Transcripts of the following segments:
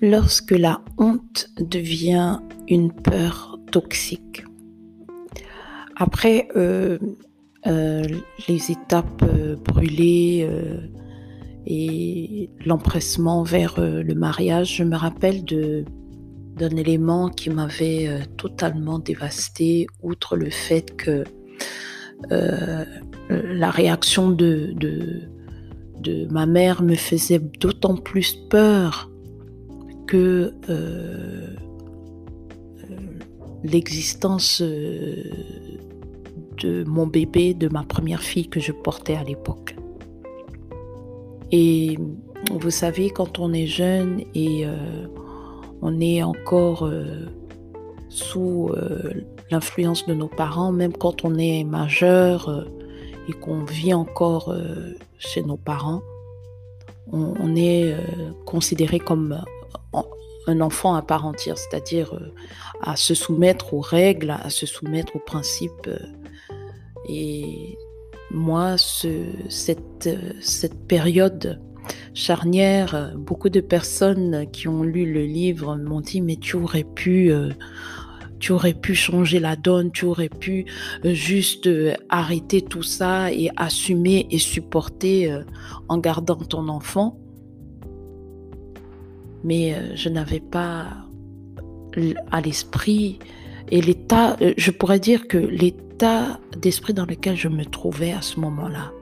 lorsque la honte devient une peur toxique. Après euh, euh, les étapes euh, brûlées et l'empressement vers le mariage, je me rappelle d'un élément qui m'avait totalement dévasté, outre le fait que la réaction de ma mère me faisait d'autant plus peur que euh, euh, l'existence euh, de mon bébé, de ma première fille que je portais à l'époque. Et vous savez, quand on est jeune et on est encore sous l'influence de nos parents, même quand on est majeur et qu'on vit encore chez nos parents, on, est considéré comme un enfant à part entière, c'est-à-dire euh, à se soumettre aux règles, à se soumettre aux principes. Euh, et moi, cette, euh, cette période charnière, beaucoup de personnes qui ont lu le livre m'ont dit, mais tu aurais pu... tu aurais pu changer la donne, tu aurais pu juste arrêter tout ça et assumer et supporter en gardant ton enfant mais euh, je n'avais pas à l'esprit et l'état, euh, je pourrais dire que l'état d'esprit dans lequel je me trouvais à ce moment-là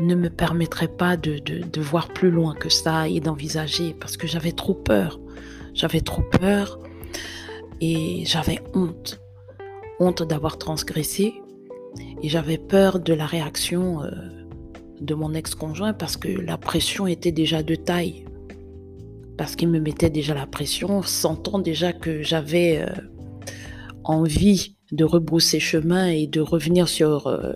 ne me permettrait pas de, de, voir plus loin que ça et d'envisager parce que j'avais trop peur. J'avais trop peur et j'avais honte. Honte d'avoir transgressé et j'avais peur de la réaction euh, de mon ex-conjoint parce que la pression était déjà de taille parce qu'il me mettait déjà la pression, sentant déjà que j'avais euh, envie de rebrousser chemin et de revenir sur, euh,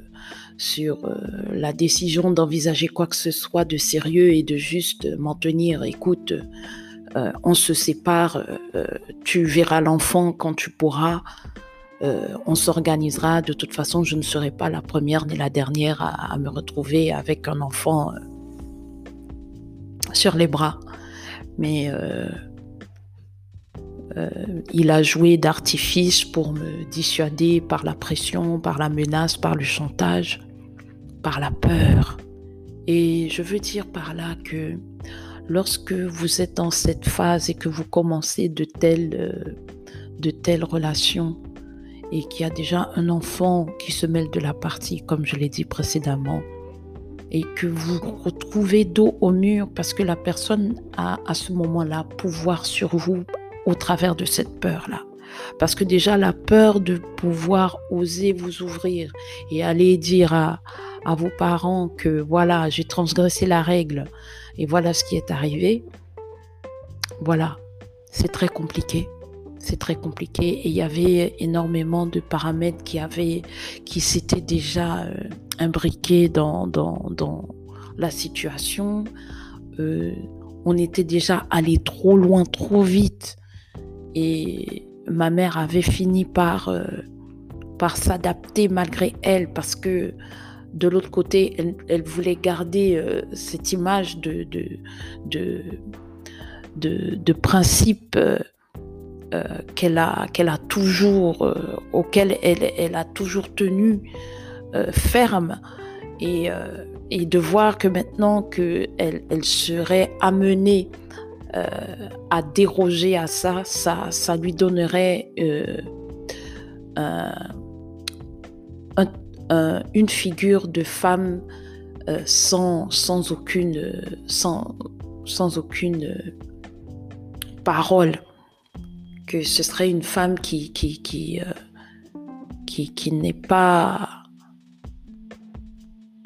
sur euh, la décision d'envisager quoi que ce soit de sérieux et de juste m'en tenir. Écoute, on se sépare, tu verras l'enfant quand tu pourras. on s'organisera. De toute façon, je ne serai pas la première ni la dernière à me retrouver avec un enfant sur les bras mais euh, euh, il a joué d'artifice pour me dissuader par la pression, par la menace, par le chantage, par la peur. Et je veux dire par là que lorsque vous êtes dans cette phase et que vous commencez de telles, euh, de telles relations et qu'il y a déjà un enfant qui se mêle de la partie, comme je l'ai dit précédemment, et que vous retrouvez dos au mur parce que la personne a à ce moment-là pouvoir sur vous au travers de cette peur-là. Parce que déjà la peur de pouvoir oser vous ouvrir et aller dire à, à vos parents que voilà, j'ai transgressé la règle et voilà ce qui est arrivé, voilà, c'est très compliqué c'est très compliqué et il y avait énormément de paramètres qui avaient, qui s'étaient déjà euh, imbriqués dans, dans, dans, la situation. Euh, on était déjà allé trop loin, trop vite et ma mère avait fini par, euh, par s'adapter malgré elle parce que de l'autre côté, elle, voulait garder cette image de, de, de, de principe euh, qu'elle a, a toujours, euh, auquel elle, elle, a toujours tenu euh, ferme. Et, et, de voir que maintenant qu'elle elle serait amenée à déroger à ça, ça, ça lui donnerait une figure de femme sans, sans aucune, sans, sans aucune parole que ce serait une femme qui, qui, qui, euh, qui, qui n'est pas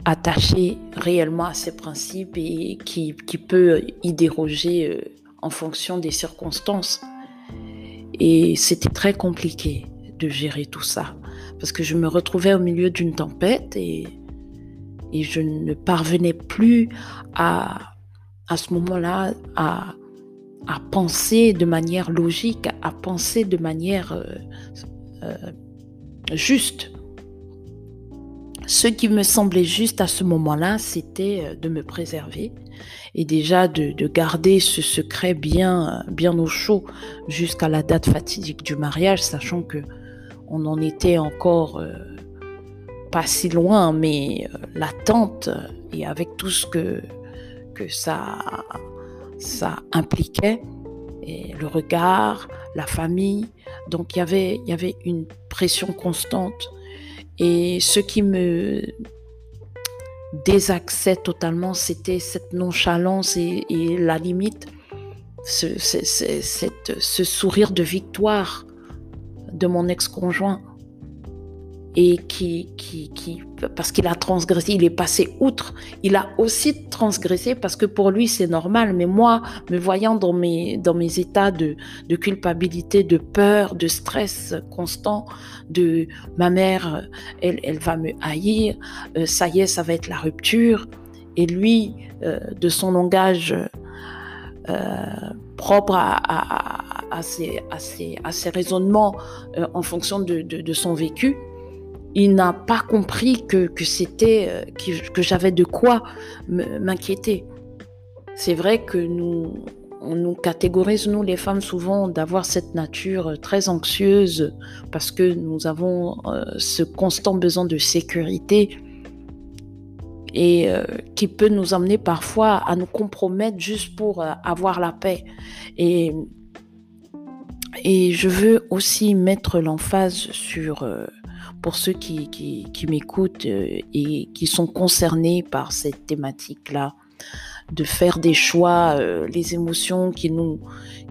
attachée réellement à ses principes et qui, qui peut y déroger euh, en fonction des circonstances. Et c'était très compliqué de gérer tout ça parce que je me retrouvais au milieu d'une tempête et, et je ne parvenais plus à, à ce moment-là à, à penser de manière logique, à penser de manière euh, euh, juste. Ce qui me semblait juste à ce moment-là, c'était euh, de me préserver et déjà de, garder ce secret bien, bien au chaud jusqu'à la date fatidique du mariage, sachant que on en était encore pas si loin, mais l'attente et avec tout ce que, que ça, ça impliquait, et le regard, la famille, donc il y avait, il y avait une pression constante. Et ce qui me désaxait totalement, c'était cette nonchalance et, la limite, ce, ce, sourire de victoire de mon ex-conjoint et qui, qui, qui parce qu'il a transgressé, il est passé outre. Il a aussi transgressé parce que pour lui c'est normal. Mais moi, me voyant dans mes, dans mes états de, culpabilité, de peur, de stress constant, de ma mère, elle, elle va me haïr, euh, ça y est, ça va être la rupture. Et lui, euh, de son langage euh, propre à, ses, à, ses, à ses raisonnements en fonction de son vécu, il n'a pas compris que, que c'était euh, que, que j'avais de quoi m'inquiéter. C'est vrai que nous on nous catégorise nous les femmes souvent d'avoir cette nature très anxieuse parce que nous avons euh, ce constant besoin de sécurité et euh, qui peut nous amener parfois à nous compromettre juste pour avoir la paix et et je veux aussi mettre l'emphase sur pour ceux qui, qui, m'écoutent euh, et qui sont concernés par cette thématique-là, de faire des choix, euh, les émotions qui nous,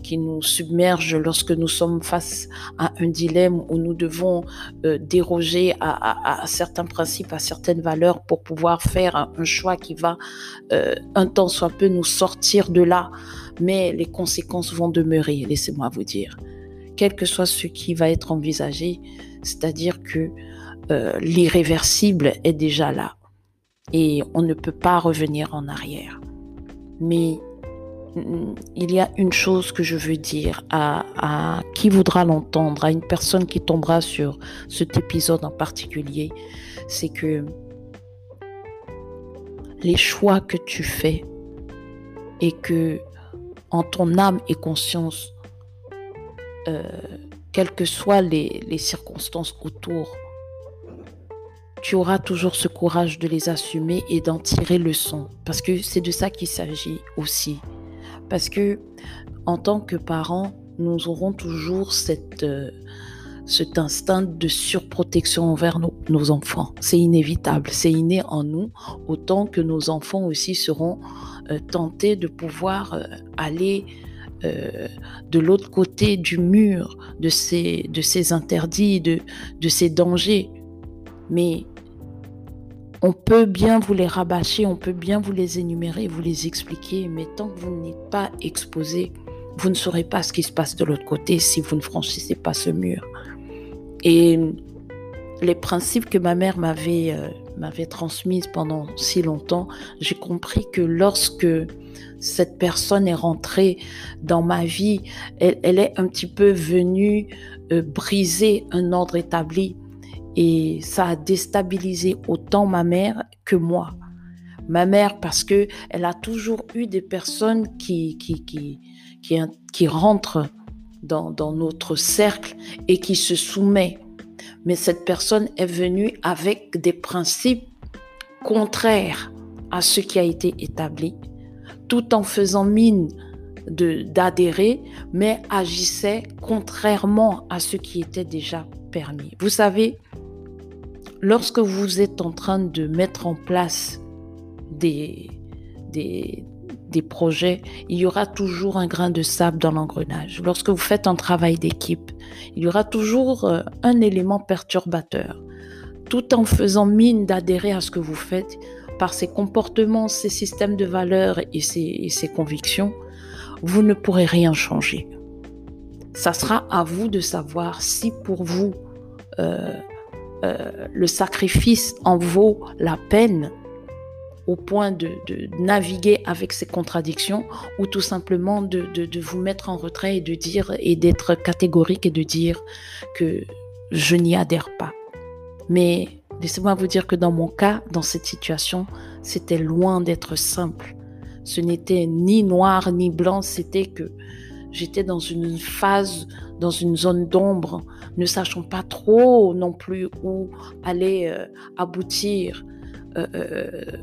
qui nous submergent lorsque nous sommes face à un dilemme où nous devons euh, déroger à, certains principes, à certaines valeurs pour pouvoir faire un, choix qui va un temps soit peu nous sortir de là. Mais les conséquences vont demeurer, laissez-moi vous dire. Quel que soit ce qui va être envisagé, c'est-à-dire que euh, l'irréversible est déjà là et on ne peut pas revenir en arrière. Mais mm, il y a une chose que je veux dire à, à qui voudra l'entendre, à une personne qui tombera sur cet épisode en particulier, c'est que les choix que tu fais et que en ton âme et conscience, euh, quelles que soient les, circonstances autour, tu auras toujours ce courage de les assumer et d'en tirer le son. Parce que c'est de ça qu'il s'agit aussi. Parce que en tant que parents, nous aurons toujours euh, cet instinct de surprotection envers nos, enfants. C'est inévitable, c'est inné en nous, autant que nos enfants aussi seront euh, tentés de pouvoir euh, aller euh, de l'autre côté du mur de ces, de ces interdits, de, de ces dangers. Mais on peut bien vous les rabâcher, on peut bien vous les énumérer, vous les expliquer, mais tant que vous n'êtes pas exposé, vous ne saurez pas ce qui se passe de l'autre côté si vous ne franchissez pas ce mur. Et les principes que ma mère m'avait euh, m'avait transmis pendant si longtemps, j'ai compris que lorsque cette personne est rentrée dans ma vie, elle, est un petit peu venue euh, briser un ordre établi et ça a déstabilisé autant ma mère que moi. Ma mère parce que elle a toujours eu des personnes qui qui qui qui, rentrent dans, dans notre cercle et qui se soumet. Mais cette personne est venue avec des principes contraires à ce qui a été établi tout en faisant mine d'adhérer, mais agissait contrairement à ce qui était déjà permis. Vous savez, lorsque vous êtes en train de mettre en place des, des, des projets, il y aura toujours un grain de sable dans l'engrenage. Lorsque vous faites un travail d'équipe, il y aura toujours euh, un élément perturbateur. Tout en faisant mine d'adhérer à ce que vous faites, par ses comportements, ses systèmes de valeurs et ses, convictions, vous ne pourrez rien changer. Ça sera à vous de savoir si pour vous euh, euh, le sacrifice en vaut la peine au point de, naviguer avec ces contradictions ou tout simplement de, vous mettre en retrait et de dire et d'être catégorique et de dire que je n'y adhère pas. Mais Laissez-moi vous dire que dans mon cas, dans cette situation, c'était loin d'être simple. Ce n'était ni noir ni blanc, c'était que j'étais dans une phase, dans une zone d'ombre, ne sachant pas trop non plus où aller euh, aboutir euh, euh,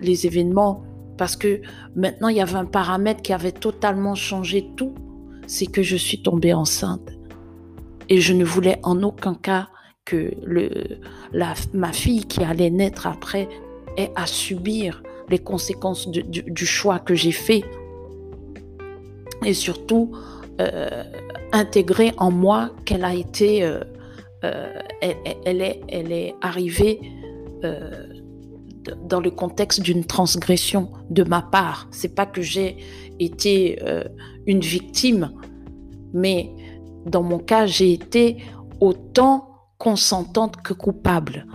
les événements. Parce que maintenant, il y avait un paramètre qui avait totalement changé tout. C'est que je suis tombée enceinte. Et je ne voulais en aucun cas que le, la, ma fille qui allait naître après ait à subir les conséquences du, choix que j'ai fait. Et surtout, euh, intégrer en moi qu'elle a été, euh, euh, elle, est, elle est arrivée dans le contexte d'une transgression de ma part. C'est pas que j'ai été une victime, mais dans mon cas, j'ai été autant consentante que coupable.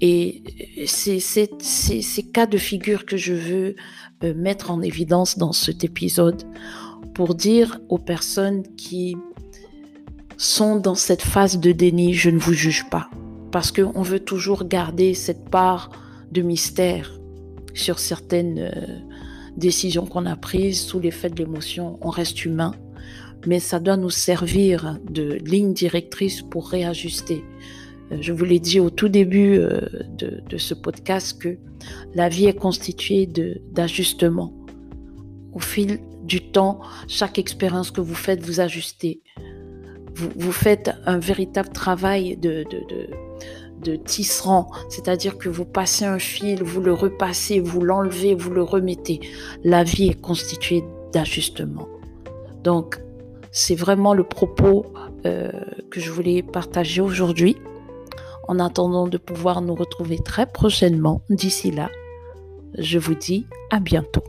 Et c'est ces cas de figure que je veux euh, mettre en évidence dans cet épisode pour dire aux personnes qui sont dans cette phase de déni, je ne vous juge pas. Parce qu'on veut toujours garder cette part de mystère sur certaines euh, décisions qu'on a prises sous l'effet de l'émotion. On reste humain, mais ça doit nous servir de ligne directrice pour réajuster. Euh, je vous l'ai dit au tout début euh, de, ce podcast que la vie est constituée d'ajustements. Au fil du temps, chaque expérience que vous faites, vous ajustez. Vous, faites un véritable travail de, de, tisserand, c'est-à-dire que vous passez un fil, vous le repassez, vous l'enlevez, vous le remettez. La vie est constituée d'ajustements. Donc, c'est vraiment le propos euh, que je voulais partager aujourd'hui. En attendant de pouvoir nous retrouver très prochainement, d'ici là, je vous dis à bientôt.